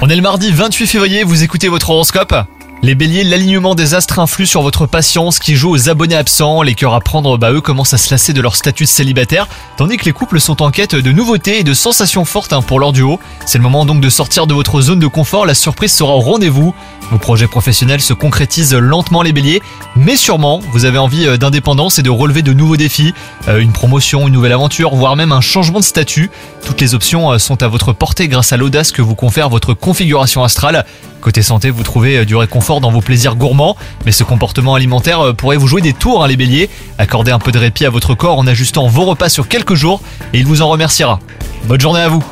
On est le mardi 28 février, vous écoutez votre horoscope les béliers, l'alignement des astres influe sur votre patience qui joue aux abonnés absents. Les cœurs à prendre, bah eux commencent à se lasser de leur statut de célibataire, tandis que les couples sont en quête de nouveautés et de sensations fortes hein, pour leur duo. C'est le moment donc de sortir de votre zone de confort, la surprise sera au rendez-vous. Vos projets professionnels se concrétisent lentement les béliers, mais sûrement vous avez envie euh, d'indépendance et de relever de nouveaux défis, euh, une promotion, une nouvelle aventure, voire même un changement de statut. Toutes les options euh, sont à votre portée grâce à l'audace que vous confère votre configuration astrale. Côté santé, vous trouvez du réconfort dans vos plaisirs gourmands, mais ce comportement alimentaire pourrait vous jouer des tours, hein, les béliers. Accordez un peu de répit à votre corps en ajustant vos repas sur quelques jours et il vous en remerciera. Bonne journée à vous